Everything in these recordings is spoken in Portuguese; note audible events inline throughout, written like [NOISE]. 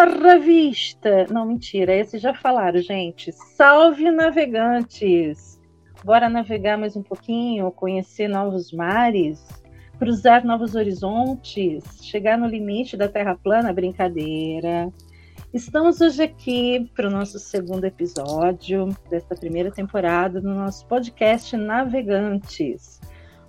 Terra Vista! Não, mentira, esse já falaram, gente. Salve navegantes! Bora navegar mais um pouquinho, conhecer novos mares, cruzar novos horizontes, chegar no limite da Terra plana, brincadeira. Estamos hoje aqui para o nosso segundo episódio desta primeira temporada do nosso podcast Navegantes.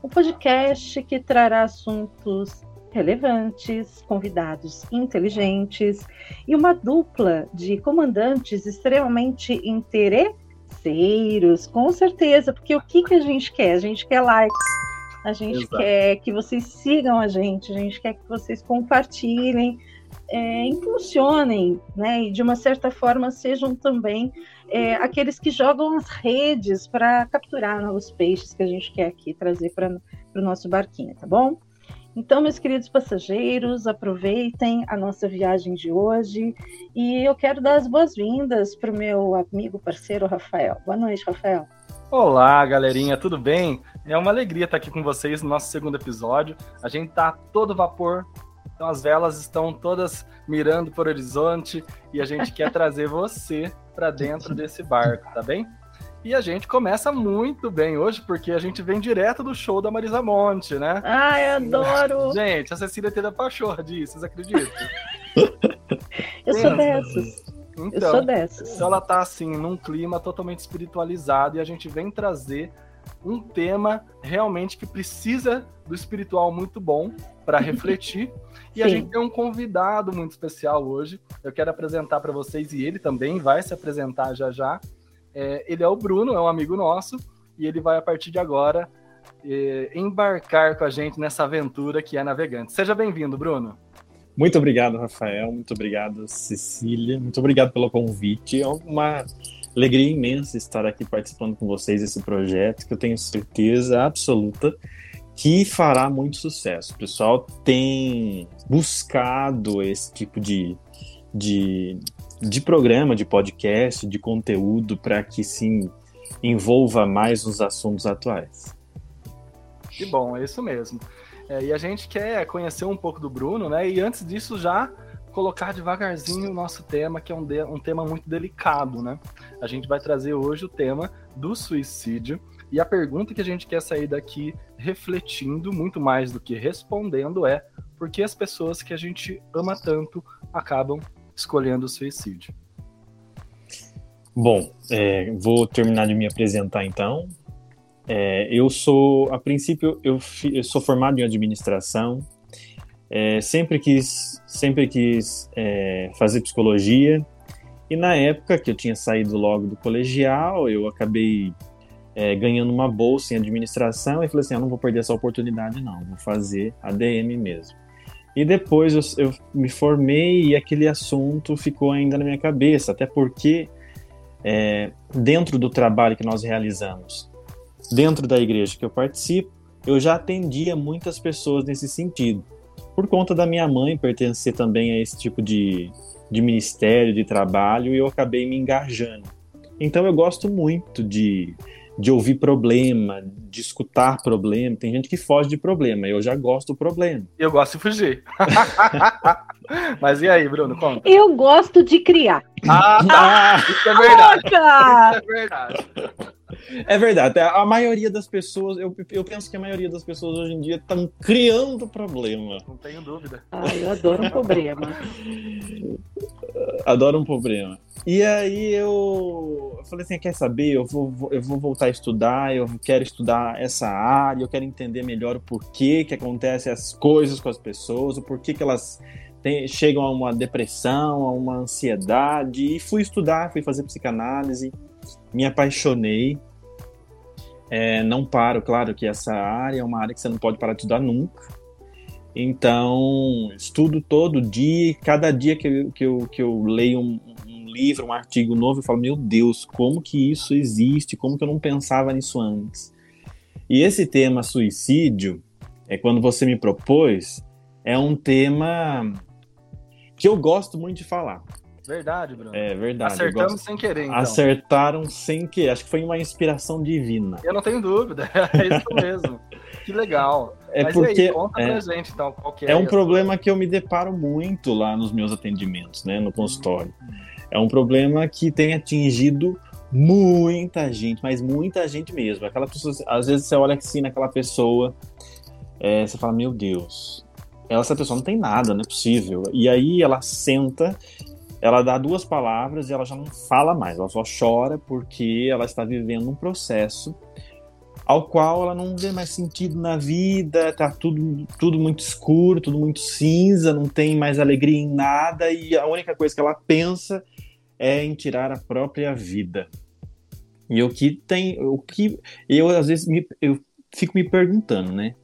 Um podcast que trará assuntos relevantes, convidados inteligentes e uma dupla de comandantes extremamente interesseiros, com certeza, porque o que, que a gente quer? A gente quer likes, a gente Exato. quer que vocês sigam a gente, a gente quer que vocês compartilhem, é, impulsionem, né? E de uma certa forma sejam também é, aqueles que jogam as redes para capturar novos peixes que a gente quer aqui trazer para o nosso barquinho, tá bom? Então, meus queridos passageiros, aproveitem a nossa viagem de hoje e eu quero dar as boas-vindas para o meu amigo parceiro Rafael. Boa noite, Rafael. Olá, galerinha, tudo bem? É uma alegria estar aqui com vocês no nosso segundo episódio. A gente está todo vapor, então as velas estão todas mirando para o horizonte e a gente quer trazer você para dentro desse barco, tá bem? E a gente começa muito bem hoje, porque a gente vem direto do show da Marisa Monte, né? Ai, adoro! [LAUGHS] Gente, a Cecília teve a pachorra disso, vocês acreditam? [LAUGHS] Eu sou dessas. Então, Eu sou dessas. Então ela tá assim, num clima totalmente espiritualizado e a gente vem trazer um tema realmente que precisa do espiritual muito bom para [LAUGHS] refletir. E Sim. a gente tem um convidado muito especial hoje. Eu quero apresentar para vocês e ele também vai se apresentar já já. É, ele é o Bruno, é um amigo nosso, e ele vai, a partir de agora, é, embarcar com a gente nessa aventura que é navegante. Seja bem-vindo, Bruno. Muito obrigado, Rafael. Muito obrigado, Cecília. Muito obrigado pelo convite. É uma alegria imensa estar aqui participando com vocês desse projeto, que eu tenho certeza absoluta que fará muito sucesso. O pessoal tem buscado esse tipo de, de, de programa, de podcast, de conteúdo para que sim envolva mais os assuntos atuais. Que bom, é isso mesmo. É, e a gente quer conhecer um pouco do Bruno, né? E antes disso já colocar devagarzinho o nosso tema, que é um, de, um tema muito delicado, né? A gente vai trazer hoje o tema do suicídio. E a pergunta que a gente quer sair daqui refletindo, muito mais do que respondendo, é por que as pessoas que a gente ama tanto acabam escolhendo o suicídio? Bom, é, vou terminar de me apresentar então. É, eu sou, a princípio, eu, eu, sou formado em administração. É, sempre quis, sempre quis é, fazer psicologia. E na época que eu tinha saído logo do colegial, eu acabei é, ganhando uma bolsa em administração e falei assim: eu não vou perder essa oportunidade, não, vou fazer ADM mesmo. E depois eu, eu, me formei e aquele assunto ficou ainda na minha cabeça, até porque é, dentro do trabalho que nós realizamos, dentro da igreja que eu participo, eu já atendia muitas pessoas nesse sentido. Por conta da minha mãe pertencer também a esse tipo de, de ministério, de trabalho, e eu acabei me engajando. Então eu gosto muito de de ouvir problema, de escutar problema. Tem gente que foge de problema, eu já gosto do problema. Eu gosto de fugir. [LAUGHS] Mas e aí, Bruno, conta. Eu gosto de criar. Ah, ah isso é verdade. Isso é verdade. É verdade. A maioria das pessoas, eu, eu penso que a maioria das pessoas hoje em dia estão criando problema. Não tenho dúvida. Ah, eu adoro um problema. [LAUGHS] adoro um problema. E aí eu, eu falei assim, quer saber? Eu vou, eu vou voltar a estudar, eu quero estudar essa área, eu quero entender melhor o porquê que acontecem as coisas com as pessoas, o porquê que elas tem, chegam a uma depressão, a uma ansiedade. E fui estudar, fui fazer psicanálise, me apaixonei. É, não paro, claro que essa área é uma área que você não pode parar de estudar nunca. Então, estudo todo dia, cada dia que eu, que eu, que eu leio um, livro, um artigo novo, eu falo, meu Deus, como que isso existe? Como que eu não pensava nisso antes? E esse tema suicídio, é quando você me propôs, é um tema que eu gosto muito de falar. Verdade, Bruno. É verdade. Acertamos sem querer, então. Acertaram sem querer. Acho que foi uma inspiração divina. Eu não tenho dúvida. [LAUGHS] É isso mesmo. Que legal. É Mas porque aí, conta é, pra gente, então, qual que é. É um problema que eu me deparo muito lá nos meus atendimentos, né, no consultório. É um problema que tem atingido muita gente, mas muita gente mesmo. Aquela pessoa, às vezes você olha assim naquela pessoa, é, você fala, meu Deus, essa pessoa não tem nada, não é possível. E aí ela senta, ela dá duas palavras e ela já não fala mais, ela só chora porque ela está vivendo um processo ao qual ela não vê mais sentido na vida, tá tudo, tudo muito escuro, tudo muito cinza, não tem mais alegria em nada e a única coisa que ela pensa é em tirar a própria vida. E o que tem, o que eu às vezes me, eu fico me perguntando, né?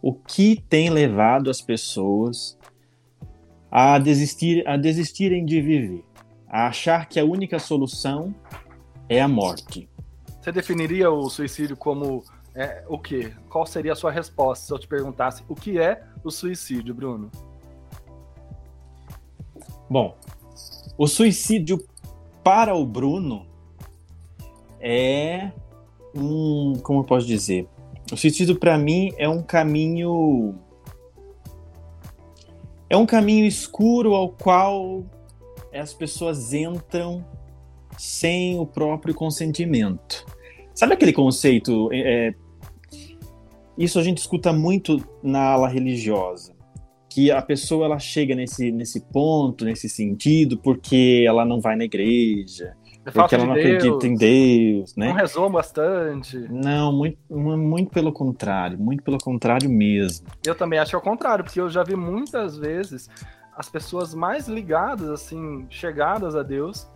O que tem levado as pessoas a desistir, a desistirem de viver, a achar que a única solução é a morte? Você definiria o suicídio como é, o quê? Qual seria a sua resposta se eu te perguntasse o que é o suicídio, Bruno? Bom, o suicídio para o Bruno é um, como eu posso dizer? O suicídio para mim é um caminho é um caminho escuro ao qual as pessoas entram sem o próprio consentimento. Sabe aquele conceito? É, é, isso a gente escuta muito na ala religiosa, que a pessoa ela chega nesse, nesse ponto, nesse sentido, porque ela não vai na igreja, é porque ela não de acredita em Deus, né? Não rezou bastante. Não, muito, muito pelo contrário, muito pelo contrário mesmo. Eu também acho é o contrário, porque eu já vi muitas vezes as pessoas mais ligadas, assim, chegadas a Deus,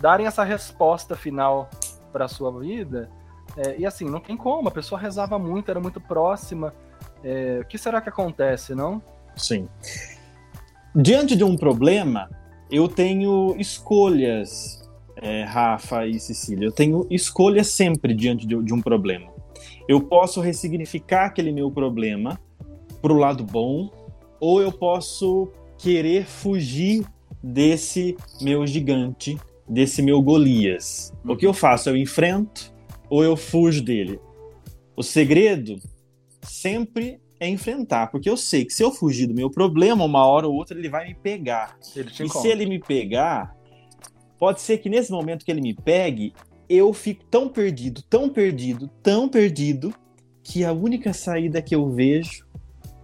darem essa resposta final para a sua vida é, e assim, não tem como, a pessoa rezava muito, era muito próxima. É, o que será que acontece, não? Sim. Diante de um problema, eu tenho escolhas, é, Rafa e Cecília. Eu tenho escolhas sempre diante de, de um problema. Eu posso ressignificar aquele meu problema para o lado bom, ou eu posso querer fugir desse meu gigante, desse meu Golias. O que eu faço? Eu enfrento, ou eu fujo dele? O segredo sempre é enfrentar, porque eu sei que se eu fugir do meu problema, uma hora ou outra ele vai me pegar. e se ele me pegar, pode ser que nesse momento que ele me pegue, eu fico tão perdido, tão perdido, tão perdido, que a única saída que eu vejo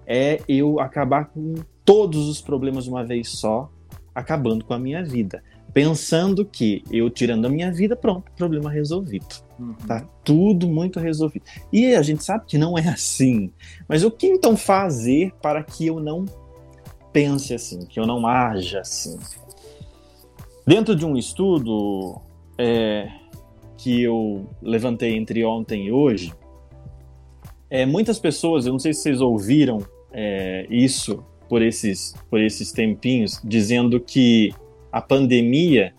é eu acabar com todos os problemas de uma vez só, acabando com a minha vida pensando que eu tirando a minha vida, pronto, problema resolvido. Tá tudo muito resolvido. E a gente sabe que não é assim. Mas o que então fazer para que eu não pense assim, que eu não haja assim? Dentro de um estudo é, que eu levantei entre ontem e hoje, é, muitas pessoas, eu não sei se vocês ouviram é, isso por esses, por esses tempinhos, dizendo que a pandemia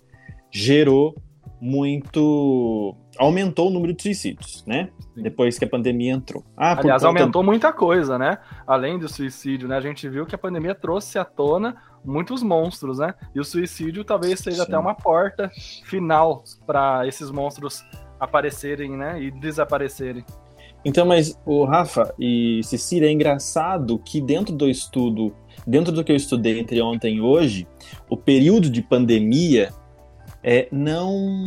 gerou muito. Aumentou o número de suicídios, né? Sim. Depois que a pandemia entrou. Ah, Aliás, conta... aumentou muita coisa, né? Além do suicídio, né? A gente viu que a pandemia trouxe à tona muitos monstros, né? E o suicídio talvez seja Sim. até uma porta final para esses monstros aparecerem, né? E desaparecerem. Então, mas o Rafa e Cecília, é engraçado que dentro do estudo dentro do que eu estudei entre ontem e hoje, o período de pandemia é, não,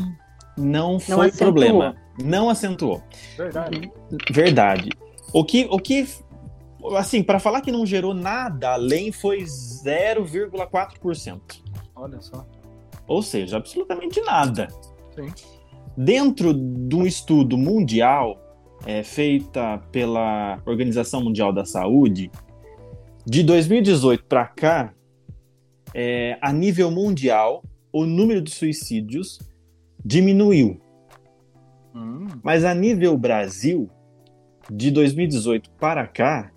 não foi não problema. Não acentuou. Verdade. Verdade. O que, o que assim, para falar que não gerou nada além foi 0,4%. Olha só. Ou seja, absolutamente nada. Sim. Dentro de um estudo mundial é, feita pela Organização Mundial da Saúde, de 2018 para cá, é, a nível mundial, o número de suicídios diminuiu. Hum. Mas a nível Brasil, de 2018 para cá,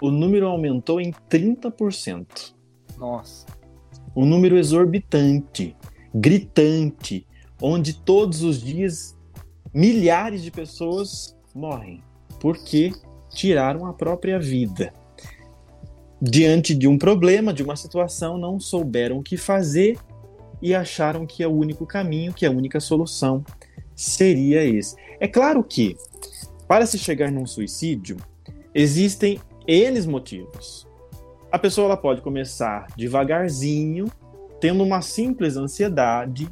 o número aumentou em 30%. Nossa. Um número exorbitante, gritante, onde todos os dias milhares de pessoas morrem porque tiraram a própria vida diante de um problema, de uma situação, não souberam o que fazer e acharam que é o único caminho, que a única solução seria esse. É claro que, para se chegar num suicídio, existem N motivos. A pessoa ela pode começar devagarzinho, tendo uma simples ansiedade,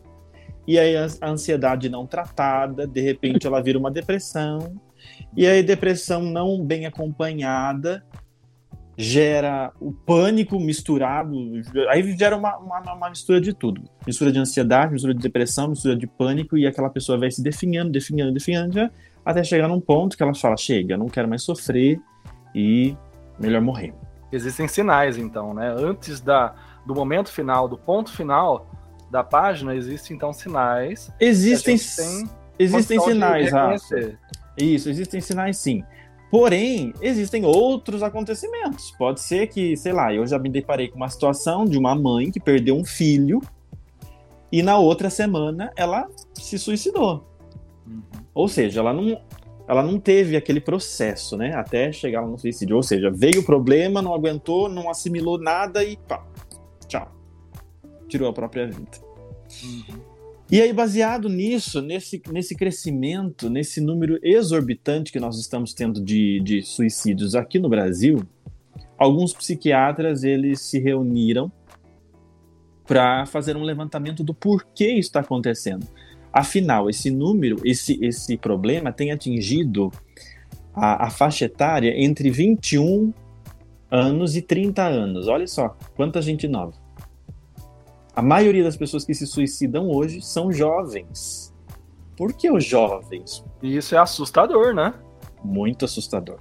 e aí a ansiedade não tratada, de repente ela vira uma depressão, e aí depressão não bem acompanhada gera o pânico misturado, aí gera uma, uma, uma, mistura de tudo. Mistura de ansiedade, mistura de depressão, mistura de pânico, e aquela pessoa vai se definhando, definhando, definhando, até chegar num ponto que ela fala, chega, não quero mais sofrer e melhor morrer. Existem sinais, então, né? Antes da, do momento final, do ponto final da página, existem então sinais. Existem, existem sinais, Rafa. Isso, existem sinais sim. Porém, existem outros acontecimentos. Pode ser que, sei lá, eu já me deparei com uma situação de uma mãe que perdeu um filho e na outra semana ela se suicidou. Uhum. Ou seja, ela não, ela não teve aquele processo, né? Até chegar no suicídio. Ou seja, veio o problema, não aguentou, não assimilou nada e pá, tchau. Tirou a própria vida. Uhum. E aí, baseado nisso, nesse, nesse crescimento, nesse número exorbitante que nós estamos tendo de, de suicídios aqui no Brasil, alguns psiquiatras eles se reuniram para fazer um levantamento do porquê isso está acontecendo. Afinal, esse número, esse, esse problema tem atingido a, a faixa etária entre 21 anos e 30 anos. Olha só, quanta gente nova a maioria das pessoas que se suicidam hoje são jovens. Por que os jovens? E isso é assustador, né? Muito assustador.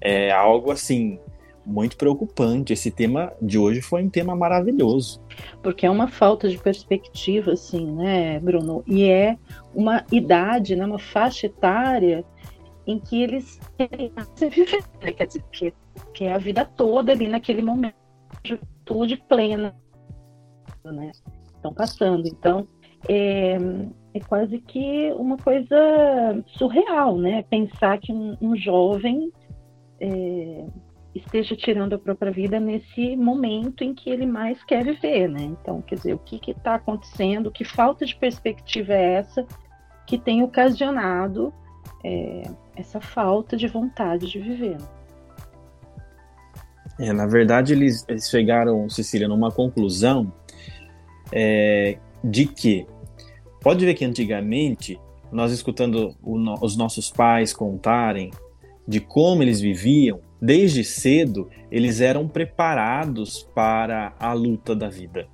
É algo assim muito preocupante. Esse tema de hoje foi um tema maravilhoso. Porque é uma falta de perspectiva, assim, né, Bruno? E é uma idade, né, uma faixa etária em que eles querem viver, né? quer dizer, que, que é a vida toda ali naquele momento, juventude plena, né? Estão passando. Então, é, é quase que uma coisa surreal, né? Pensar que um, um jovem é, esteja tirando a própria vida nesse momento em que ele mais quer viver, né? Então, quer dizer, o que está acontecendo? Que falta de perspectiva é essa que tem ocasionado é, essa falta de vontade de viver? É, na verdade, eles, eles chegaram, Cecília, numa conclusão é, de que pode ver que antigamente nós escutando no, os nossos pais contarem de como eles viviam, desde cedo eles eram preparados para a luta da vida,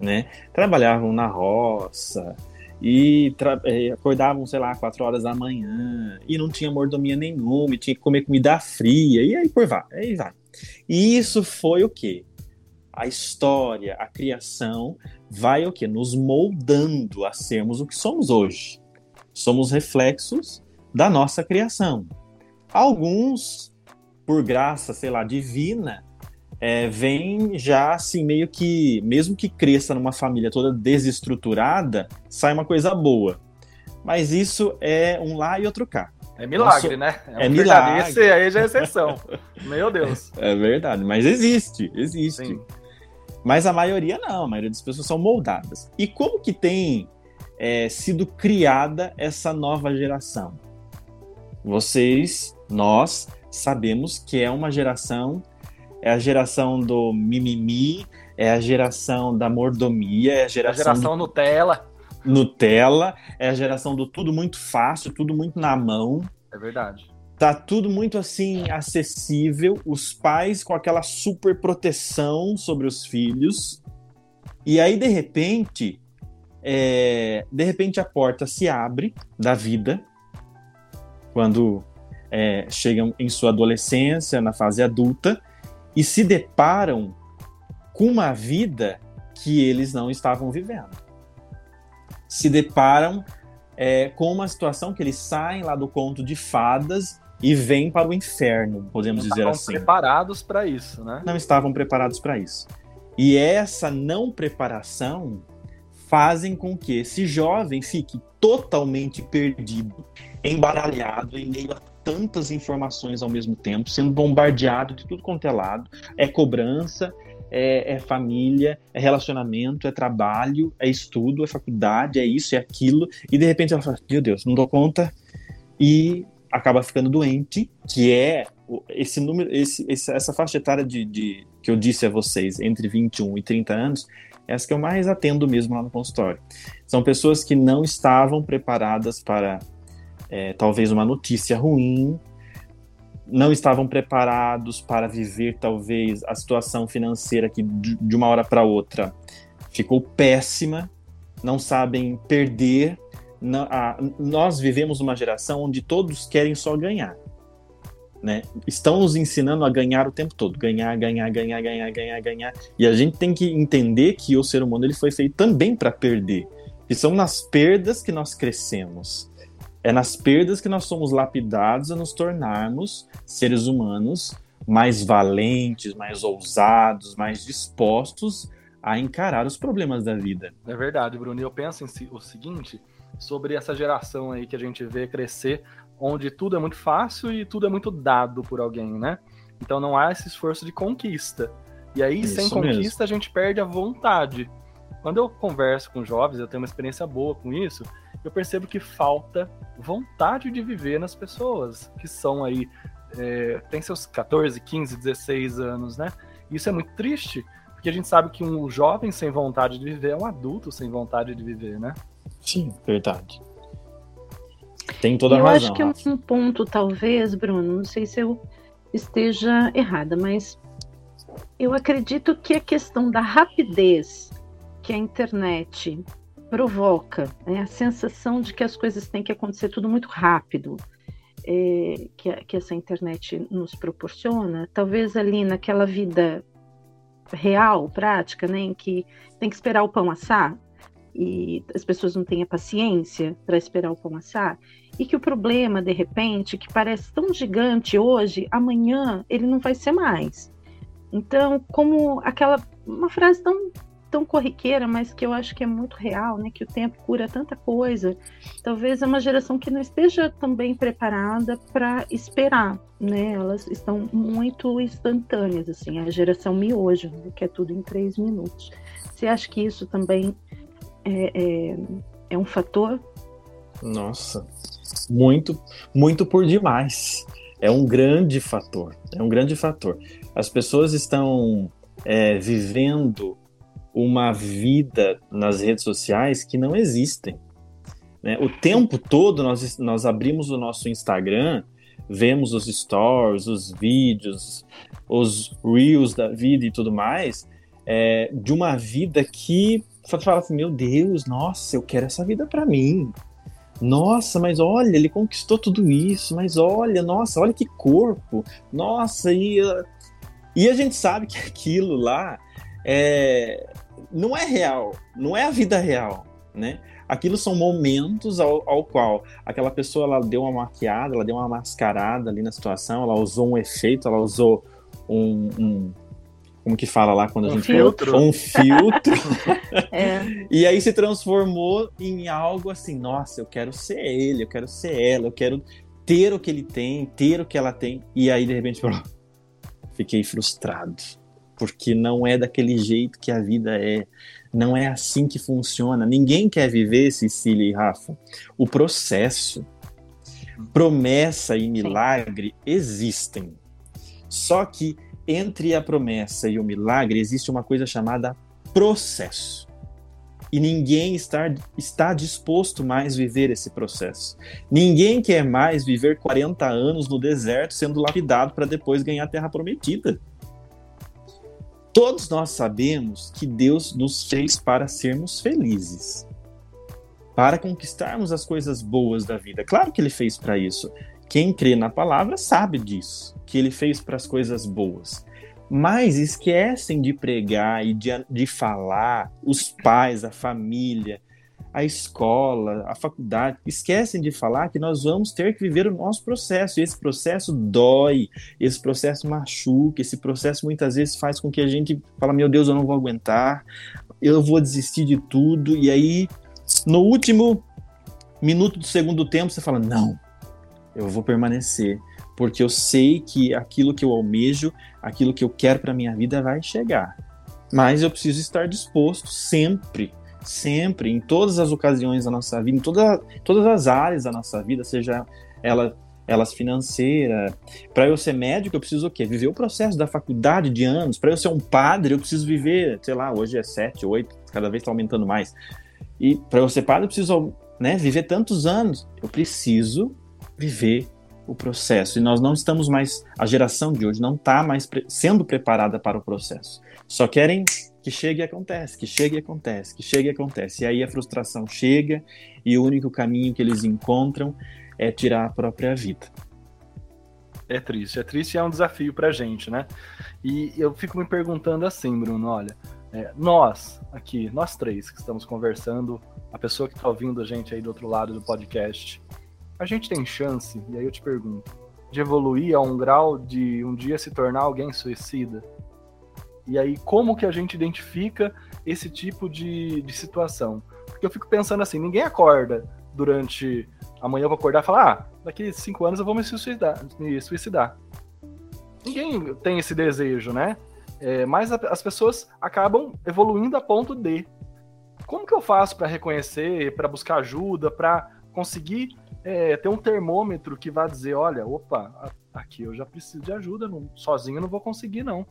né? Trabalhavam na roça e é, acordavam, sei lá, quatro horas da manhã e não tinha mordomia nenhuma, tinha que comer comida fria e aí por vai, aí vai. E isso foi o quê? A história, a criação vai o que nos moldando a sermos o que somos hoje. Somos reflexos da nossa criação. Alguns, por graça, sei lá, divina, é, vem já assim meio que, mesmo que cresça numa família toda desestruturada, sai uma coisa boa. Mas isso é um lá e outro cá. É milagre, né? É, é um milagre. Esse aí já é exceção. [LAUGHS] Meu Deus. É verdade, mas existe, existe. Sim. Mas a maioria não, a maioria das pessoas são moldadas. E como que tem é, sido criada essa nova geração? Vocês, nós, sabemos que é uma geração, é a geração do mimimi, é a geração da mordomia, é a geração, a geração do... Nutella. Nutella, é a geração do tudo muito fácil, tudo muito na mão. É verdade. Tá tudo muito assim acessível, os pais com aquela super proteção sobre os filhos. E aí de repente, é, de repente a porta se abre da vida quando é, chegam em sua adolescência, na fase adulta, e se deparam com uma vida que eles não estavam vivendo. Se deparam é, com uma situação que eles saem lá do conto de fadas e vêm para o inferno, podemos não dizer assim. Não estavam preparados para isso, né? Não estavam preparados para isso. E essa não preparação fazem com que esse jovem fique totalmente perdido, embaralhado em meio a tantas informações ao mesmo tempo, sendo bombardeado de tudo quanto é lado. É cobrança, é, é, família, é relacionamento, é trabalho, é estudo, é faculdade, é isso, é aquilo. E de repente ela fala: Meu Deus, não dou conta. E acaba ficando doente, que é esse número, esse, essa faixa etária de, de, que eu disse a vocês, entre 21 e 30 anos, é essa que eu mais atendo mesmo lá no consultório. São pessoas que não estavam preparadas para é, talvez uma notícia ruim, não estavam preparados para viver talvez a situação financeira que de uma hora para outra ficou péssima, não sabem perder. A, nós vivemos uma geração onde todos querem só ganhar. Né? Estão nos ensinando a ganhar o tempo todo, ganhar, ganhar, ganhar, ganhar, ganhar, ganhar. E a gente tem que entender que o ser humano ele foi feito também para perder. E são nas perdas que nós crescemos. É nas perdas que nós somos lapidados a nos tornarmos seres humanos mais valentes, mais ousados, mais dispostos a encarar os problemas da vida. É verdade, Bruno. E eu penso em o seguinte sobre essa geração aí que a gente vê crescer, onde tudo é muito fácil e tudo é muito dado por alguém, né? Então não há esse esforço de conquista. E aí, Isso sem conquista, mesmo. a gente perde a vontade. Quando eu converso com jovens, eu tenho uma experiência boa com isso, eu percebo que falta vontade de viver nas pessoas que são aí, é, tem seus 14, 15, 16 anos, né? Isso é muito triste, porque a gente sabe que um jovem sem vontade de viver é um adulto sem vontade de viver, né? Sim, verdade. Tem toda a eu razão. Eu acho que é um ponto, talvez, Bruno, não sei se eu esteja errada, mas eu acredito que a questão da rapidez que a internet provoca, né, a sensação de que as coisas têm que acontecer tudo muito rápido, é, que, que essa internet nos proporciona, talvez ali naquela vida real, prática, né, em que tem que esperar o pão assar e as pessoas não têm a paciência para esperar o pão assar, e que o problema, de repente, que parece tão gigante hoje, amanhã ele não vai ser mais. Então, como aquela uma frase tão tão corriqueira, mas que eu acho que é muito real, né? Que o tempo cura tanta coisa. Talvez é uma geração que não esteja também preparada para esperar, né? Elas estão muito instantâneas, assim. A geração miojo, né? que é tudo em três minutos. Você acha que isso também é, é, é um fator? Nossa, muito, muito por demais. É um grande fator. É um grande fator. As pessoas estão é, vivendo uma vida nas redes sociais que não existem. Né? O tempo todo nós, nós abrimos o nosso Instagram, vemos os stories, os vídeos, os reels da vida e tudo mais, é, de uma vida que fala assim, meu Deus, nossa, eu quero essa vida para mim. Nossa, mas olha, ele conquistou tudo isso, mas olha, nossa, olha que corpo, nossa, e, e a gente sabe que [LAUGHS] aquilo lá é, não é real, não é a vida real, né? Aquilo são momentos ao, ao qual aquela pessoa ela deu uma maquiada, ela deu uma mascarada ali na situação, ela usou um efeito, ela usou um, um como que fala lá quando a um gente filtro. um filtro [LAUGHS] é. e aí se transformou em algo assim nossa eu quero ser ele eu quero ser ela eu quero ter o que ele tem ter o que ela tem e aí de repente [LAUGHS] fiquei frustrado porque não é daquele jeito que a vida é. Não é assim que funciona. Ninguém quer viver, Cecília e Rafa, o processo. Promessa e milagre Sim. existem. Só que entre a promessa e o milagre existe uma coisa chamada processo. E ninguém está, está disposto mais a viver esse processo. Ninguém quer mais viver 40 anos no deserto sendo lapidado para depois ganhar a terra prometida. Todos nós sabemos que Deus nos fez para sermos felizes, para conquistarmos as coisas boas da vida. Claro que Ele fez para isso. Quem crê na palavra sabe disso, que Ele fez para as coisas boas. Mas esquecem de pregar e de, de falar, os pais, a família, a escola, a faculdade, esquecem de falar que nós vamos ter que viver o nosso processo. E esse processo dói, esse processo machuca, esse processo muitas vezes faz com que a gente fala: meu Deus, eu não vou aguentar, eu vou desistir de tudo. E aí, no último minuto do segundo tempo, você fala: não, eu vou permanecer, porque eu sei que aquilo que eu almejo, aquilo que eu quero para minha vida vai chegar. Mas eu preciso estar disposto sempre sempre, em todas as ocasiões da nossa vida, em toda, todas as áreas da nossa vida, seja ela elas financeiras. Para eu ser médico, eu preciso o quê? Viver o processo da faculdade de anos. Para eu ser um padre, eu preciso viver, sei lá, hoje é sete, oito, cada vez está aumentando mais. E para eu ser padre, eu preciso né, viver tantos anos. Eu preciso viver o processo. E nós não estamos mais, a geração de hoje não está mais pre sendo preparada para o processo. Só querem que chegue e acontece, que chegue e acontece, que chegue e acontece. E aí a frustração chega e o único caminho que eles encontram é tirar a própria vida. É triste, é triste e é um desafio pra gente, né? E eu fico me perguntando assim, Bruno, olha, é, nós aqui, nós três que estamos conversando, a pessoa que está ouvindo a gente aí do outro lado do podcast, a gente tem chance, e aí eu te pergunto, de evoluir a um grau de um dia se tornar alguém suicida? E aí, como que a gente identifica esse tipo de, de situação? Porque eu fico pensando assim, ninguém acorda durante amanhã eu vou acordar e falar, ah, daqui cinco anos eu vou me suicidar. Me suicidar. Ninguém tem esse desejo, né? É, mas a, as pessoas acabam evoluindo a ponto de. Como que eu faço para reconhecer, para buscar ajuda, para conseguir é, ter um termômetro que vá dizer, olha, opa, aqui eu já preciso de ajuda, não, sozinho eu não vou conseguir não.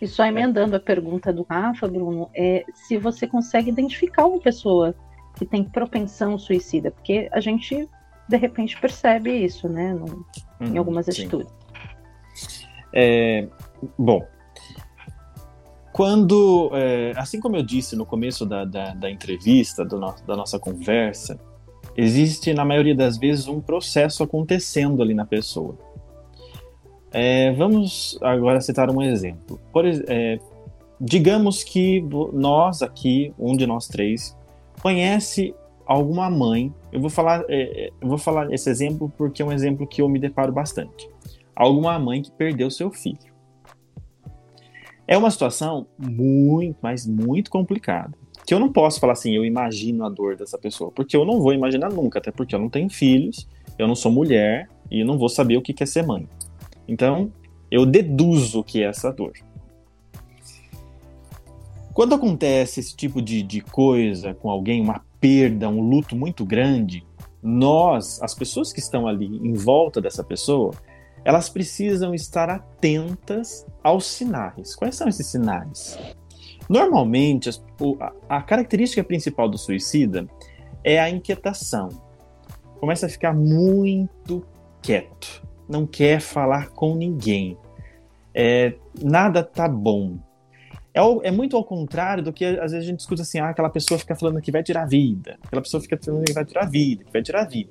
E só emendando a pergunta do Rafa, Bruno, é se você consegue identificar uma pessoa que tem propensão suicida, porque a gente de repente percebe isso, né, no, uhum, em algumas atitudes. É, bom, quando, é, assim como eu disse no começo da, da, da entrevista, do no, da nossa conversa, existe na maioria das vezes um processo acontecendo ali na pessoa. É, vamos agora citar um exemplo. Por, é, digamos que nós aqui, um de nós três, conhece alguma mãe, eu vou falar, é, é, eu vou falar esse exemplo porque é um exemplo que eu me deparo bastante. Alguma mãe que perdeu seu filho. É uma situação muito, mas muito complicada. Que eu não posso falar assim, eu imagino a dor dessa pessoa, porque eu não vou imaginar nunca, até porque eu não tenho filhos, eu não sou mulher e não vou saber o que é ser mãe. Então, eu deduzo que é essa dor. Quando acontece esse tipo de, de coisa com alguém, uma perda, um luto muito grande, nós, as pessoas que estão ali em volta dessa pessoa, elas precisam estar atentas aos sinais. Quais são esses sinais? Normalmente, a característica principal do suicida é a inquietação. Começa a ficar muito quieto, não quer falar com ninguém. É, nada tá bom, é, é, muito ao contrário do que às vezes a gente escuta assim, ah, aquela pessoa fica falando que vai tirar a vida, aquela pessoa fica falando que vai tirar a vida, que vai tirar a vida.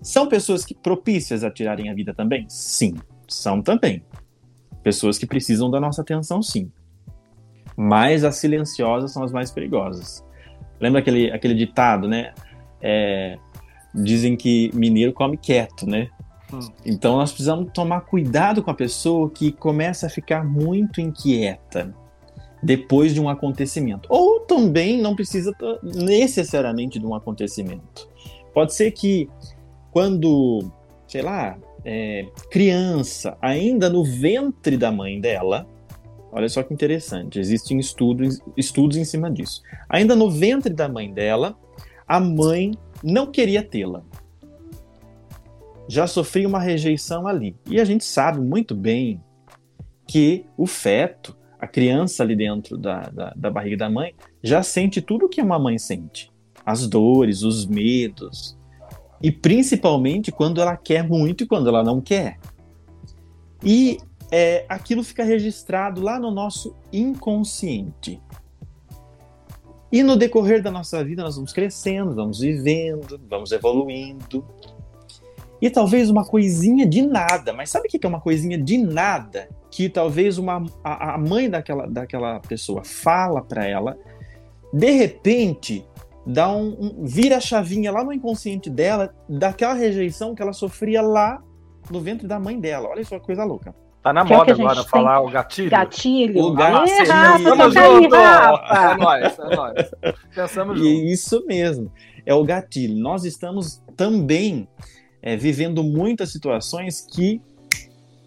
São pessoas que propícias a tirarem a vida também? Sim, são também. Pessoas que precisam da nossa atenção, sim. Mas as silenciosas são as mais perigosas. Lembra aquele, aquele ditado, né? É, dizem que mineiro come quieto, né? Hum. Então nós precisamos tomar cuidado com a pessoa que começa a ficar muito inquieta depois de um acontecimento. Ou também não precisa necessariamente de um acontecimento. Pode ser que quando, sei lá, é, criança, ainda no ventre da mãe dela, olha só que interessante, existem estudos, estudos em cima disso. Ainda no ventre da mãe dela, a mãe não queria tê-la. Já sofria uma rejeição ali. E a gente sabe muito bem que o feto a criança ali dentro da, da, da barriga da mãe já sente tudo o que uma mãe sente. As dores, os medos. E principalmente quando ela quer muito e quando ela não quer. E é, aquilo fica registrado lá no nosso inconsciente. E no decorrer da nossa vida, nós vamos crescendo, vamos vivendo, vamos evoluindo. E talvez uma coisinha de nada, mas sabe o que é uma coisinha de nada? Que talvez uma, a, a mãe daquela, daquela pessoa fala para ela, de repente dá um, um, vira a chavinha lá no inconsciente dela daquela rejeição que ela sofria lá no ventre da mãe dela. Olha só que coisa louca. Tá na que moda é agora falar o gatilho. Gatilho. O gatilho. Rafa, junto. É nóis, é nóis. Pensamos junto. E isso mesmo. É o gatilho. Nós estamos também é, vivendo muitas situações que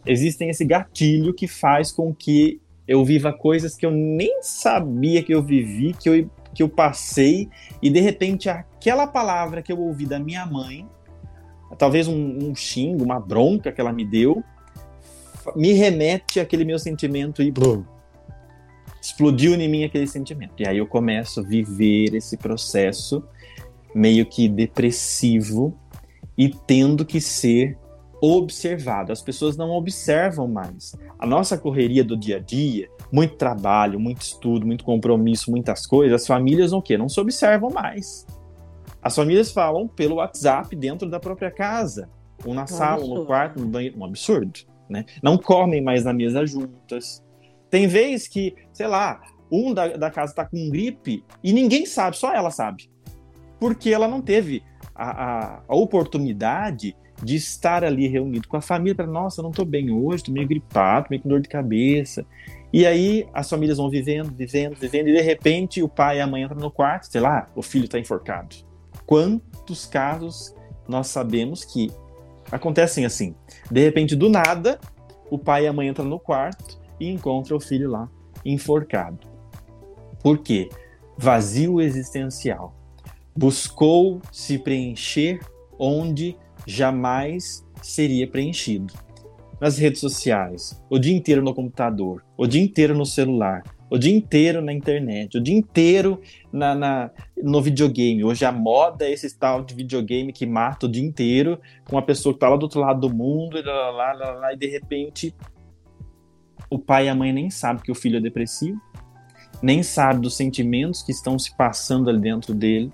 existem esse gatilho que faz com que eu viva coisas que eu nem sabia que eu vivi, que eu, que eu passei, e de repente aquela palavra que eu ouvi da minha mãe talvez um, um xingo, uma bronca que ela me deu, me remete àquele meu sentimento e blum, explodiu em mim aquele sentimento. E aí eu começo a viver esse processo meio que depressivo e tendo que ser observado. As pessoas não observam mais. A nossa correria do dia a dia, muito trabalho, muito estudo, muito compromisso, muitas coisas, as famílias não quê? Não se observam mais. As famílias falam pelo WhatsApp dentro da própria casa, ou na um sala, ou no quarto, no banheiro, um absurdo, né? Não comem mais na mesa juntas. Tem vez que, sei lá, um da, da casa tá com gripe e ninguém sabe, só ela sabe. Porque ela não teve a, a, a oportunidade de estar ali reunido com a família para, nossa, não estou bem hoje, estou meio gripado, meio com dor de cabeça. E aí as famílias vão vivendo, vivendo, vivendo, e de repente o pai e a mãe entram no quarto, sei lá, o filho está enforcado. Quantos casos nós sabemos que acontecem assim? De repente, do nada, o pai e a mãe entram no quarto e encontram o filho lá enforcado. Por quê? Vazio existencial. Buscou se preencher onde jamais seria preenchido. Nas redes sociais, o dia inteiro no computador, o dia inteiro no celular, o dia inteiro na internet, o dia inteiro na, na, no videogame. Hoje a moda é esse tal de videogame que mata o dia inteiro com uma pessoa que está lá do outro lado do mundo, e, lá, lá, lá, lá, e de repente o pai e a mãe nem sabem que o filho é depressivo, nem sabe dos sentimentos que estão se passando ali dentro dele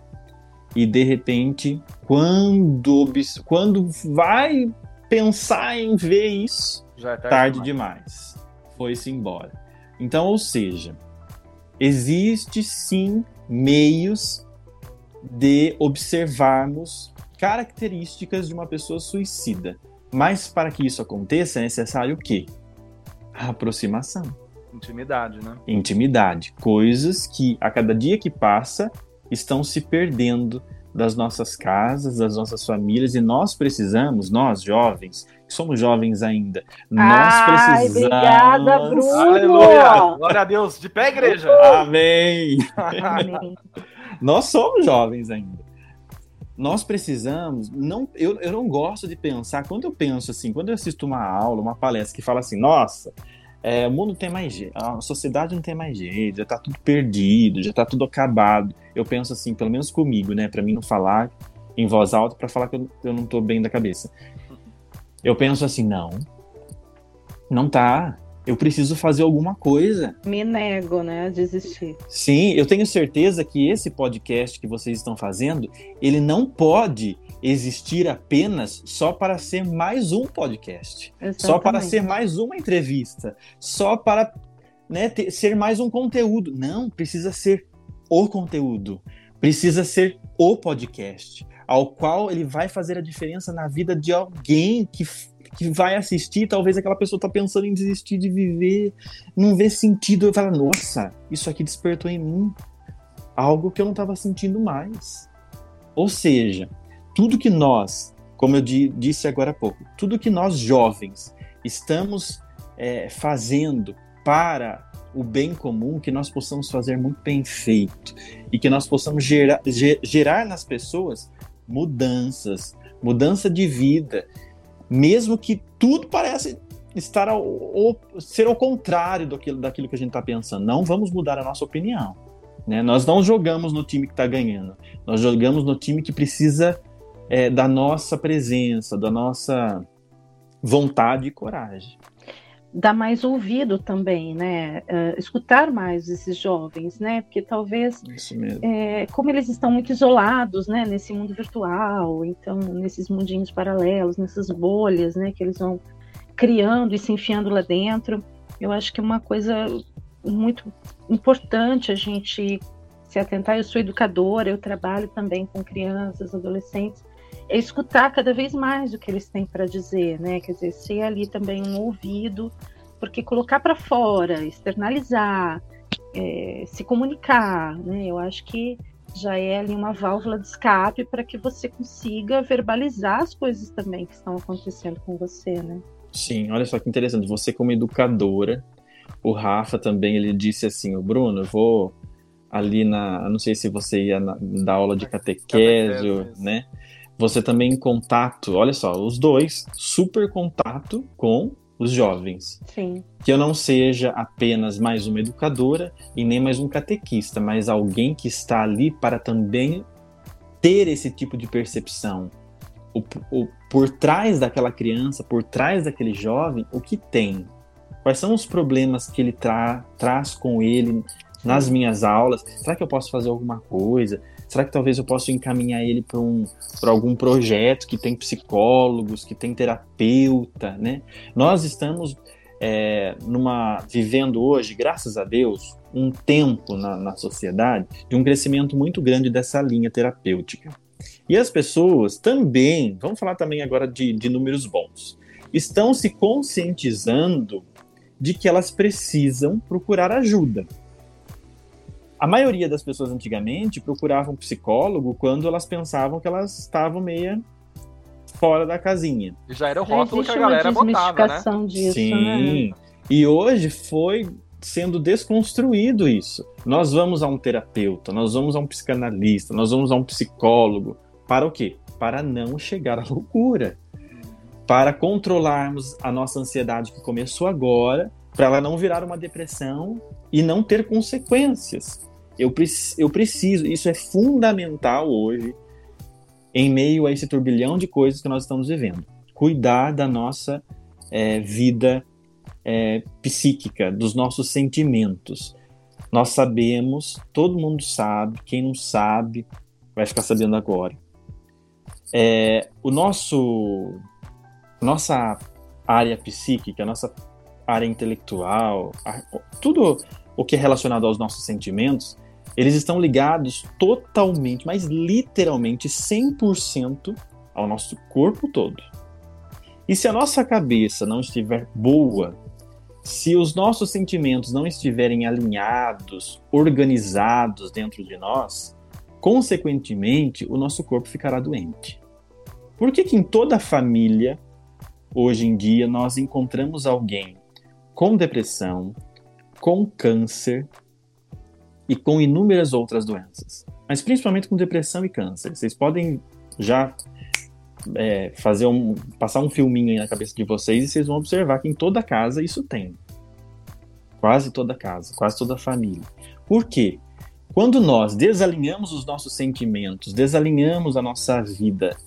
e de repente, quando, quando vai pensar em ver isso, Já é tarde, tarde demais. demais. Foi-se embora. Então, ou seja, existe sim meios de observarmos características de uma pessoa suicida. Mas para que isso aconteça é necessário o quê? A aproximação. Intimidade, né? Intimidade. Coisas que a cada dia que passa estão se perdendo das nossas casas, das nossas famílias, e nós precisamos, nós jovens, que somos jovens ainda, nós Ai, precisamos. Obrigada, Bruno! Aleluia! Glória a Deus! De pé, igreja! Amém! Amém. [LAUGHS] nós somos jovens ainda. Nós precisamos, não, eu, eu não gosto de pensar, quando eu penso assim, quando eu assisto uma aula, uma palestra que fala assim, nossa, é, o mundo não tem mais jeito, a sociedade não tem mais jeito, já tá tudo perdido, já tá tudo acabado. Eu penso assim, pelo menos comigo, né, para mim não falar em voz alta para falar que eu, eu não tô bem da cabeça. Eu penso assim, não, não tá. Eu preciso fazer alguma coisa. Me nego, né, a desistir. Sim, eu tenho certeza que esse podcast que vocês estão fazendo, ele não pode existir apenas só para ser mais um podcast, Exatamente. só para ser mais uma entrevista, só para né, ter, ser mais um conteúdo. Não, precisa ser o conteúdo, precisa ser o podcast, ao qual ele vai fazer a diferença na vida de alguém que, que vai assistir. Talvez aquela pessoa está pensando em desistir de viver, não vê sentido. Eu falo, nossa, isso aqui despertou em mim algo que eu não estava sentindo mais. Ou seja, tudo que nós, como eu disse agora há pouco, tudo que nós jovens estamos é, fazendo para o bem comum, que nós possamos fazer muito bem feito e que nós possamos gerar, gerar nas pessoas mudanças, mudança de vida, mesmo que tudo parece estar ao, ao, ser ao contrário daquilo, daquilo que a gente está pensando. Não vamos mudar a nossa opinião. Né? Nós não jogamos no time que está ganhando, nós jogamos no time que precisa é, da nossa presença, da nossa vontade e coragem. Dar mais ouvido também, né? Uh, escutar mais esses jovens, né? Porque talvez, é, como eles estão muito isolados, né? Nesse mundo virtual, então nesses mundinhos paralelos, nessas bolhas, né? Que eles vão criando e se enfiando lá dentro. Eu acho que é uma coisa muito importante a gente se atentar. Eu sou educadora, eu trabalho também com crianças, adolescentes, é escutar cada vez mais o que eles têm para dizer, né? Quer dizer, ser ali também um ouvido, porque colocar para fora, externalizar, é, se comunicar, né? Eu acho que já é ali uma válvula de escape para que você consiga verbalizar as coisas também que estão acontecendo com você, né? Sim, olha só que interessante. Você como educadora, o Rafa também ele disse assim, o Bruno, eu vou ali na, não sei se você ia na, dar aula de catequese, né? Você também em contato, olha só, os dois, super contato com os jovens. Sim. Que eu não seja apenas mais uma educadora e nem mais um catequista, mas alguém que está ali para também ter esse tipo de percepção. O, o, por trás daquela criança, por trás daquele jovem, o que tem? Quais são os problemas que ele tra traz com ele nas minhas aulas? Será que eu posso fazer alguma coisa? Será que talvez eu possa encaminhar ele para um, algum projeto que tem psicólogos, que tem terapeuta, né? Nós estamos é, numa vivendo hoje, graças a Deus, um tempo na, na sociedade de um crescimento muito grande dessa linha terapêutica. E as pessoas também, vamos falar também agora de, de números bons, estão se conscientizando de que elas precisam procurar ajuda. A maioria das pessoas antigamente procuravam um psicólogo quando elas pensavam que elas estavam meia fora da casinha. Já era o rótulo que a galera botava, né? Disso, Sim. Né? E hoje foi sendo desconstruído isso. Nós vamos a um terapeuta, nós vamos a um psicanalista, nós vamos a um psicólogo. Para o quê? Para não chegar à loucura. Para controlarmos a nossa ansiedade que começou agora, para ela não virar uma depressão e não ter consequências. Eu, eu preciso, isso é fundamental hoje, em meio a esse turbilhão de coisas que nós estamos vivendo. Cuidar da nossa é, vida é, psíquica, dos nossos sentimentos. Nós sabemos, todo mundo sabe, quem não sabe vai ficar sabendo agora. É, o nosso, nossa área psíquica, nossa área intelectual, tudo o que é relacionado aos nossos sentimentos, eles estão ligados totalmente, mas literalmente 100% ao nosso corpo todo. E se a nossa cabeça não estiver boa, se os nossos sentimentos não estiverem alinhados, organizados dentro de nós, consequentemente, o nosso corpo ficará doente. Por que, que em toda família, hoje em dia, nós encontramos alguém com depressão, com câncer e com inúmeras outras doenças? Mas principalmente com depressão e câncer. Vocês podem já é, fazer um, passar um filminho aí na cabeça de vocês e vocês vão observar que em toda casa isso tem. Quase toda casa, quase toda família. Por quê? Quando nós desalinhamos os nossos sentimentos, desalinhamos a nossa vida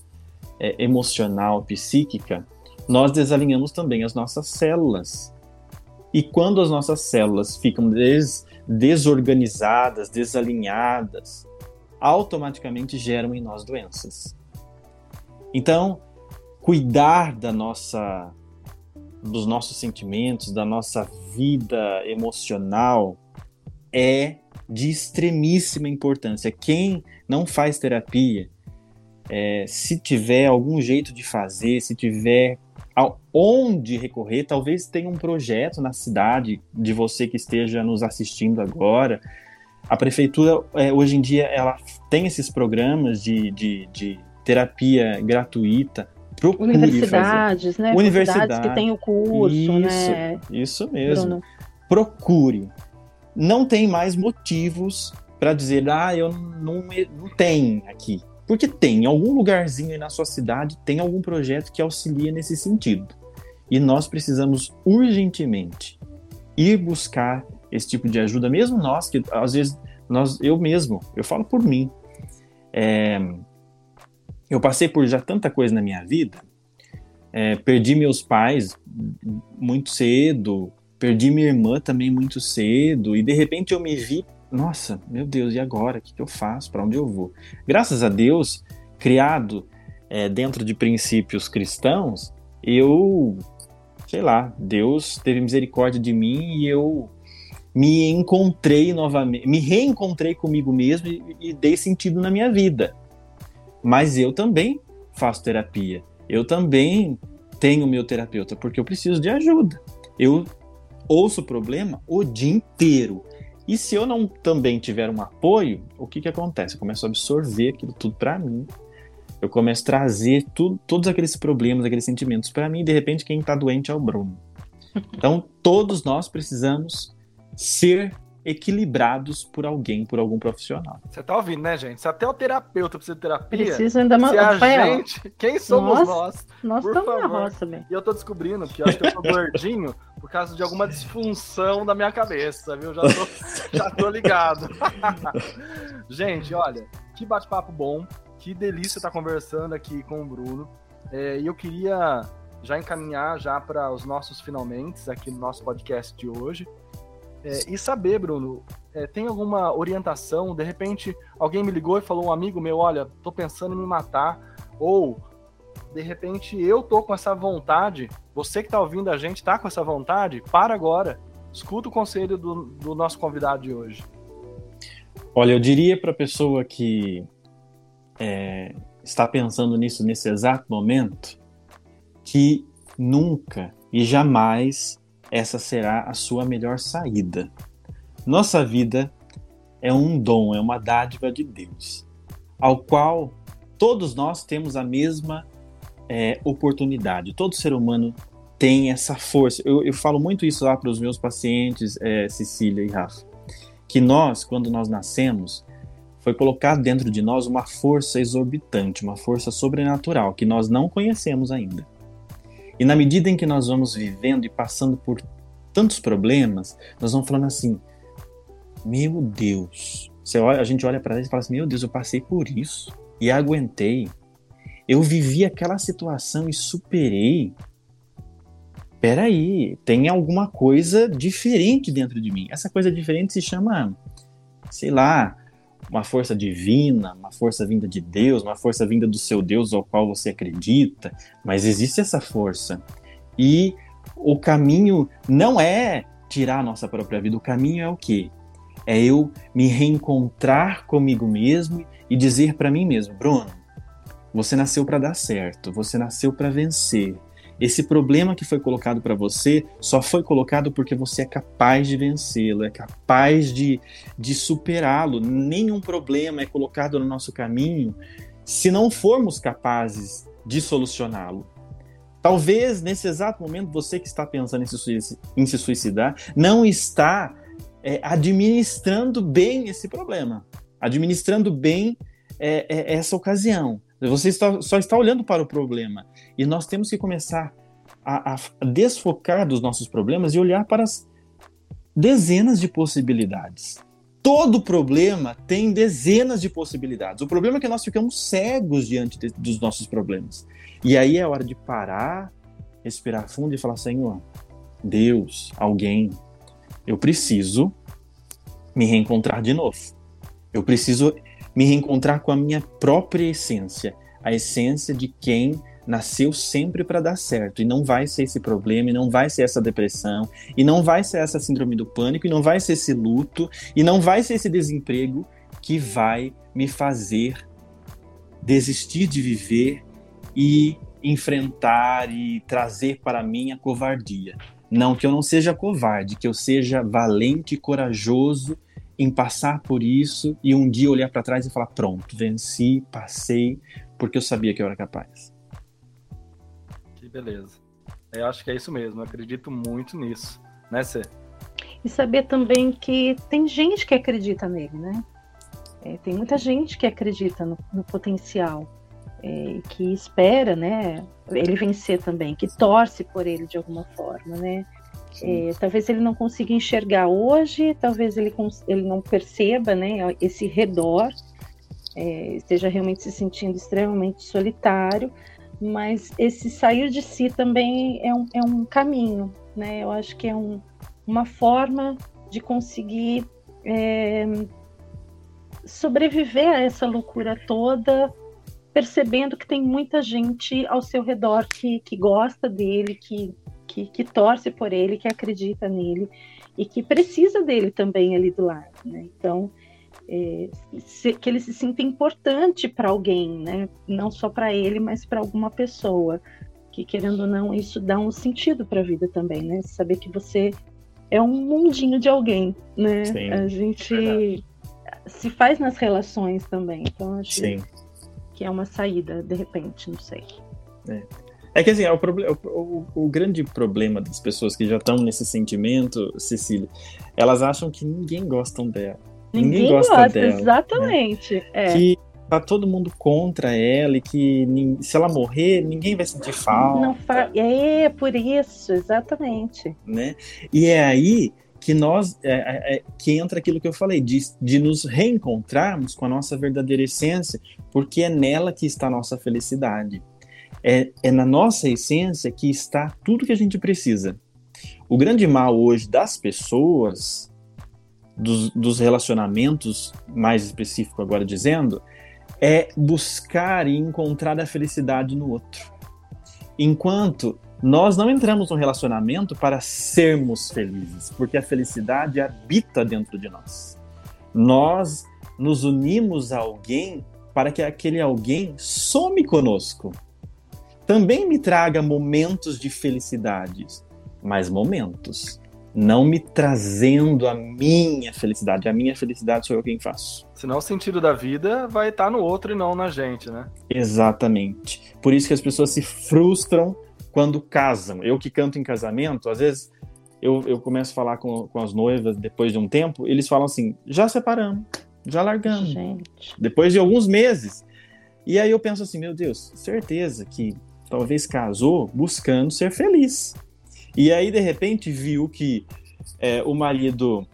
é, emocional, psíquica, nós desalinhamos também as nossas células. E quando as nossas células ficam des desorganizadas, desalinhadas, automaticamente geram em nós doenças. Então, cuidar da nossa dos nossos sentimentos, da nossa vida emocional é de extremíssima importância. Quem não faz terapia, é, se tiver algum jeito de fazer, se tiver aonde recorrer, talvez tenha um projeto na cidade de você que esteja nos assistindo agora. A prefeitura, é, hoje em dia, ela tem esses programas de, de, de terapia gratuita. Procure Universidades, fazer. né? Universidades que tem o curso, isso, né? Isso mesmo. Bruno. Procure. Não tem mais motivos para dizer, ah, eu não, não tenho aqui. Porque tem, em algum lugarzinho aí na sua cidade, tem algum projeto que auxilia nesse sentido. E nós precisamos urgentemente ir buscar esse tipo de ajuda, mesmo nós, que às vezes, nós, eu mesmo, eu falo por mim, é, eu passei por já tanta coisa na minha vida, é, perdi meus pais muito cedo, perdi minha irmã também muito cedo, e de repente eu me vi nossa, meu Deus, e agora? O que, que eu faço? Para onde eu vou? Graças a Deus, criado é, dentro de princípios cristãos, eu, sei lá, Deus teve misericórdia de mim e eu me encontrei novamente, me reencontrei comigo mesmo e, e dei sentido na minha vida. Mas eu também faço terapia. Eu também tenho meu terapeuta porque eu preciso de ajuda. Eu ouço o problema o dia inteiro. E se eu não também tiver um apoio, o que, que acontece? Eu começo a absorver aquilo tudo para mim. Eu começo a trazer tudo, todos aqueles problemas, aqueles sentimentos para mim, e de repente quem está doente é o Bruno. Então, todos nós precisamos ser equilibrados por alguém, por algum profissional. Você tá ouvindo, né, gente? Se até o terapeuta precisa de terapia, precisa ainda se a gente, quem somos nós? Nós, nós por estamos na favor. roça, bem. E eu tô descobrindo que eu acho que eu tô gordinho por causa de alguma disfunção da minha cabeça, viu? Já tô, [LAUGHS] já tô ligado. [LAUGHS] gente, olha, que bate-papo bom, que delícia estar conversando aqui com o Bruno. É, E eu queria já encaminhar já para os nossos finalmente aqui no nosso podcast de hoje. É, e saber, Bruno, é, tem alguma orientação? De repente, alguém me ligou e falou, um amigo meu, olha, tô pensando em me matar. Ou, de repente, eu tô com essa vontade, você que tá ouvindo a gente tá com essa vontade, para agora. Escuta o conselho do, do nosso convidado de hoje. Olha, eu diria para a pessoa que é, está pensando nisso nesse exato momento que nunca e jamais essa será a sua melhor saída. Nossa vida é um dom, é uma dádiva de Deus, ao qual todos nós temos a mesma é, oportunidade. Todo ser humano tem essa força. Eu, eu falo muito isso lá para os meus pacientes, é, Cecília e Rafa, que nós, quando nós nascemos, foi colocado dentro de nós uma força exorbitante, uma força sobrenatural que nós não conhecemos ainda. E na medida em que nós vamos vivendo e passando por tantos problemas, nós vamos falando assim: meu Deus. Você olha, a gente olha para trás e fala assim: meu Deus, eu passei por isso e aguentei. Eu vivi aquela situação e superei. Peraí, tem alguma coisa diferente dentro de mim. Essa coisa diferente se chama, sei lá, uma força divina, uma força vinda de Deus, uma força vinda do seu Deus ao qual você acredita, mas existe essa força. E o caminho não é tirar a nossa própria vida, o caminho é o quê? É eu me reencontrar comigo mesmo e dizer para mim mesmo, Bruno, você nasceu para dar certo, você nasceu para vencer. Esse problema que foi colocado para você só foi colocado porque você é capaz de vencê-lo, é capaz de, de superá-lo. Nenhum problema é colocado no nosso caminho se não formos capazes de solucioná-lo. Talvez nesse exato momento você que está pensando em se, suicidar não está é, administrando bem esse problema, administrando bem é, é, essa ocasião. Você está, só está olhando para o problema. E nós temos que começar a, a, desfocar dos nossos problemas e olhar para as dezenas de possibilidades. Todo problema tem dezenas de possibilidades. O problema é que nós ficamos cegos diante de, dos nossos problemas. E aí é hora de parar, respirar fundo e falar: Senhor, Deus, alguém, eu preciso me reencontrar de novo. Eu preciso me reencontrar com a minha própria essência, a essência de quem nasceu sempre para dar certo e não vai ser esse problema, e não vai ser essa depressão, e não vai ser essa síndrome do pânico, e não vai ser esse luto, e não vai ser esse desemprego que vai me fazer desistir de viver e enfrentar e trazer para mim a covardia. Não que eu não seja covarde, que eu seja valente e corajoso em passar por isso e um dia olhar para trás e falar: pronto, venci, passei, porque eu sabia que eu era capaz. Que beleza. Eu acho que é isso mesmo, eu acredito muito nisso, né, Cê? E saber também que tem gente que acredita nele, né? É, tem muita gente que acredita no, no potencial, é, que espera, né, ele vencer também, que torce por ele de alguma forma, né? É, talvez ele não consiga enxergar hoje, talvez ele, ele não perceba né, esse redor, é, esteja realmente se sentindo extremamente solitário, mas esse sair de si também é um, é um caminho, né? Eu acho que é um, uma forma de conseguir é, sobreviver a essa loucura toda, percebendo que tem muita gente ao seu redor que, que gosta dele, que que, que, torce por ele, que acredita nele e que precisa dele também ali do lado, né? Então, é, se, que ele se sinta importante para alguém, né? Não só para ele, mas para alguma pessoa. Que querendo ou não, isso dá um sentido para a vida também, né? Saber que você é um mundinho de alguém, né? Sim, a gente se faz nas relações também. Então, acho Sim. que é uma saída, de repente, não sei. É. É que assim, é o, o, o, grande problema das pessoas que já estão nesse sentimento, Cecília, elas acham que ninguém gosta dela. Ninguém, ninguém gosta, gosta, dela. Né? Exatamente. Né? É. Que tá todo mundo contra ela e que se ela morrer, ninguém vai sentir falta. Não fa... É, por isso, exatamente. Né? E é aí que nós é, é, é, que entra aquilo que eu falei, de, de nos reencontrarmos com a nossa verdadeira essência, porque é nela que está a nossa felicidade. É, é na nossa essência que está tudo que a gente precisa. O grande mal hoje das pessoas, dos, dos relacionamentos, mais específico agora dizendo, é buscar e encontrar a felicidade no outro. Enquanto nós não entramos no relacionamento para sermos felizes, porque a felicidade habita dentro de nós. Nós nos unimos a alguém para que aquele alguém some conosco. Também me traga momentos de felicidade, mas momentos não me trazendo a minha felicidade. A minha felicidade sou eu quem faço. Senão o sentido da vida vai estar no outro e não na gente, né? Exatamente. Por isso que as pessoas se frustram quando casam. Eu que canto em casamento, às vezes eu, eu começo a falar com, com as noivas depois de um tempo, eles falam assim: já separamos, já largamos. Gente. Depois de alguns meses. E aí eu penso assim: meu Deus, certeza que talvez casou buscando ser feliz. E aí, de repente, viu que é, o marido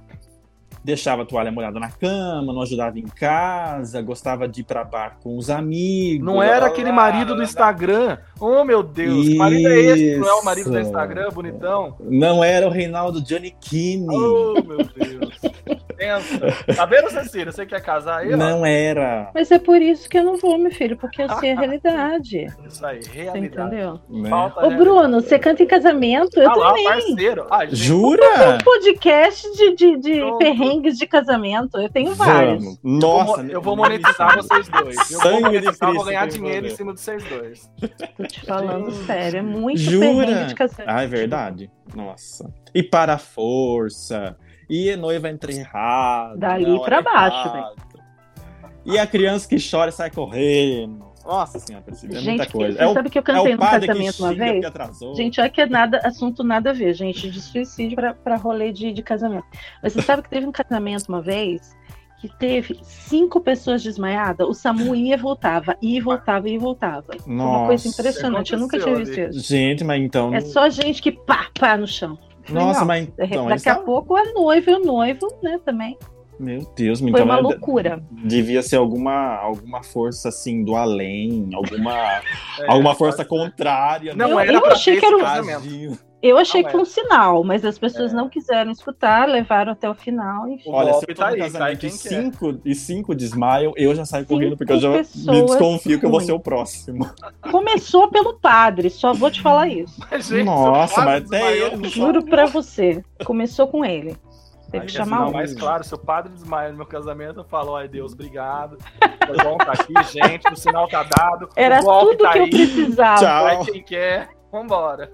deixava a toalha molhada na cama, não ajudava em casa, gostava de ir pra bar com os amigos. Não era aquele marido do Instagram. Oh, meu Deus, Isso. marido é esse, não é o marido do Instagram, bonitão? Não era o Reinaldo Johnny Kinney. Oh, meu Deus. Pensa. Tá vendo, Cecília? Você quer casar aí? Não era. Mas é por isso que eu não vou, meu filho, porque eu sei a realidade. Isso aí, realidade. Você entendeu? Né? Ô, Bruno, você canta em casamento? Eu ah, também. Lá, parceiro. Ah, Jura? Um podcast de, de, de perrengues de casamento. Eu tenho vários. Vamos. Nossa, eu vou, monetizar vocês dois. Eu vou monetizar, vou ganhar dinheiro em cima de vocês dois. Tô te falando sério, é muito Jura? perrengue de casamento. Ah, é verdade. Nossa. E para a força e noiva entra errado. Dali pra baixo, velho. E a criança que chora e sai correndo. Nossa senhora, é gente, muita coisa. Você é sabe o, que eu cantei é no casamento uma vez? Gente, olha que é nada, assunto nada a ver, gente, de suicídio pra, pra rolê de, de casamento. Mas você sabe que teve um casamento uma vez que teve cinco pessoas desmaiadas, o SAMU [LAUGHS] ia e voltava, ia e voltava, ia e voltava. Nossa, uma coisa impressionante, eu nunca tinha visto isso. Gente, mas então. É só gente que pá, pá no chão. Nossa, mas então, daqui a pouco a noiva e o noivo, né, também. Meu Deus, Foi então uma loucura. Devia ser alguma, alguma força assim do além, alguma, [LAUGHS] é, alguma força contrária. Não, né? eu, eu achei que era um eu achei não que foi um sinal, mas as pessoas é. não quiseram escutar, levaram até o final. Enfim. Olha, se eu tô tá no casamento e cinco, e cinco desmaiam, eu já saio cinco correndo, porque eu já me desconfio que eu vou ser o próximo. Começou pelo padre, só vou te falar isso. [LAUGHS] Mas, gente, Nossa, mas até ele. Juro pra você, começou com ele. Teve que chamar um. mais claro, se o padre desmaia no meu casamento, eu falo, ai Deus, obrigado. Foi bom tá aqui, gente, o sinal tá dado. Era tudo tá que aí. eu precisava. Tchau. Vai quem quer, vambora.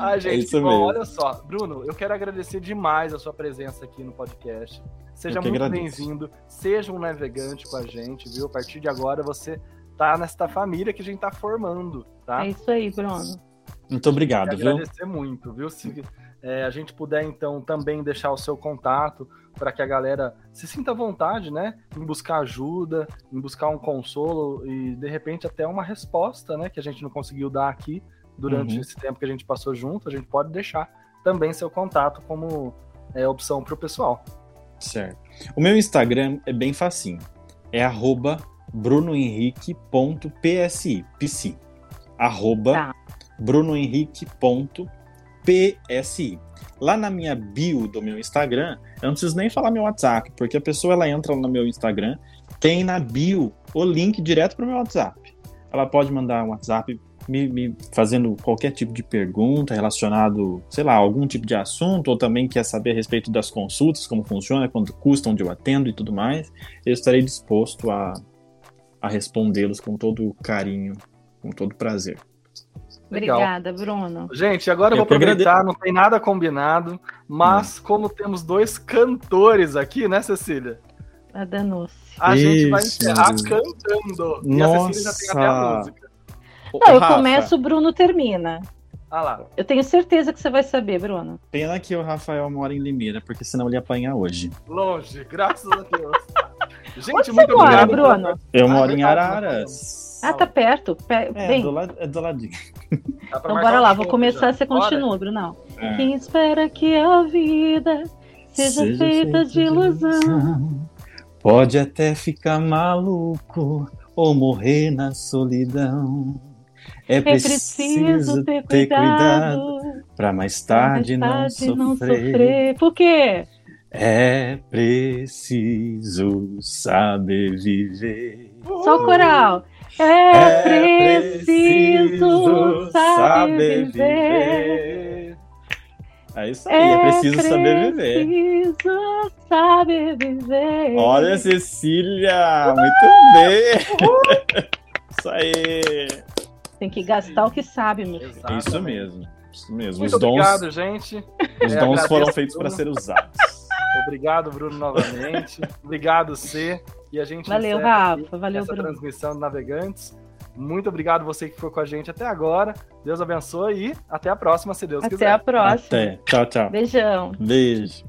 Ai, é gente, é bom, olha só. Bruno, eu quero agradecer demais a sua presença aqui no podcast. Seja muito bem-vindo. Seja um navegante com a gente, viu? A partir de agora você tá nesta família que a gente tá formando, tá? É isso aí, Bruno. Muito obrigado, viu? Agradecer muito, viu? Se é, a gente puder, então, também deixar o seu contato para que a galera se sinta à vontade, né? Em buscar ajuda, em buscar um consolo e, de repente, até uma resposta, né? Que a gente não conseguiu dar aqui durante uhum. esse tempo que a gente passou junto, a gente pode deixar também seu contato como é, opção para o pessoal. Certo. O meu Instagram é bem facinho. É arroba brunohenrique.psi. PC. Arroba tá. brunohenrique.psi. Lá na minha bio do meu Instagram, eu não preciso nem falar meu WhatsApp, porque a pessoa ela entra no meu Instagram, tem na bio o link direto para o meu WhatsApp. Ela pode mandar um WhatsApp me, me, fazendo qualquer tipo de pergunta relacionado, sei lá, algum tipo de assunto, ou também quer saber a respeito das consultas, como funciona, quanto custa, onde eu atendo e tudo mais, eu estarei disposto a, a respondê-los com todo carinho, com todo prazer. Obrigada, Bruno. Gente, agora eu, vou aproveitar, não tem nada combinado, mas hum. como temos dois cantores aqui, né, Cecília? A Danusse. A Isso. gente vai encerrar cantando. Nossa. E a Cecília já tem até a música. Não, eu Rafa, começo, o Bruno termina. Ah lá. Eu tenho certeza que você vai saber, Bruno. Pena que o Rafael mora em Limeira, porque senão ele ia apanhar hoje. Longe, graças a Deus. [LAUGHS] Gente, Onde muito você mora, Bruno? Eu moro em Araras. Ah, tá perto. Pe é, Bem. do lado, é do ladinho. Então bora lá, vou começar, já. você continua, Bruno. É. Quem espera que a vida seja, seja feita de ilusão. Pode até ficar maluco ou morrer na solidão. É, é preciso, ter, ter cuidado, para mais tarde, mais tarde não, sofrer. não sofrer. Por quê? É preciso saber viver. Só o coral. É, é preciso, saber, viver. É isso aí, é, é preciso saber viver. Preciso saber viver. Olha, Cecília, muito bem. isso aí. Tem que gastar o que sabe, meu filho. Isso mesmo. Isso mesmo. Muito os dons, obrigado, gente. Os é, dons foram feitos para ser usados. Obrigado, Bruno, novamente. obrigado, C. E a gente Valeu, Rafa. Valeu, essa Bruno. transmissão do Navegantes. Muito obrigado você que ficou com a gente até agora. Deus abençoe e até a próxima, se Deus até quiser. Até a próxima. Até. Tchau, tchau. Beijão. Beijo.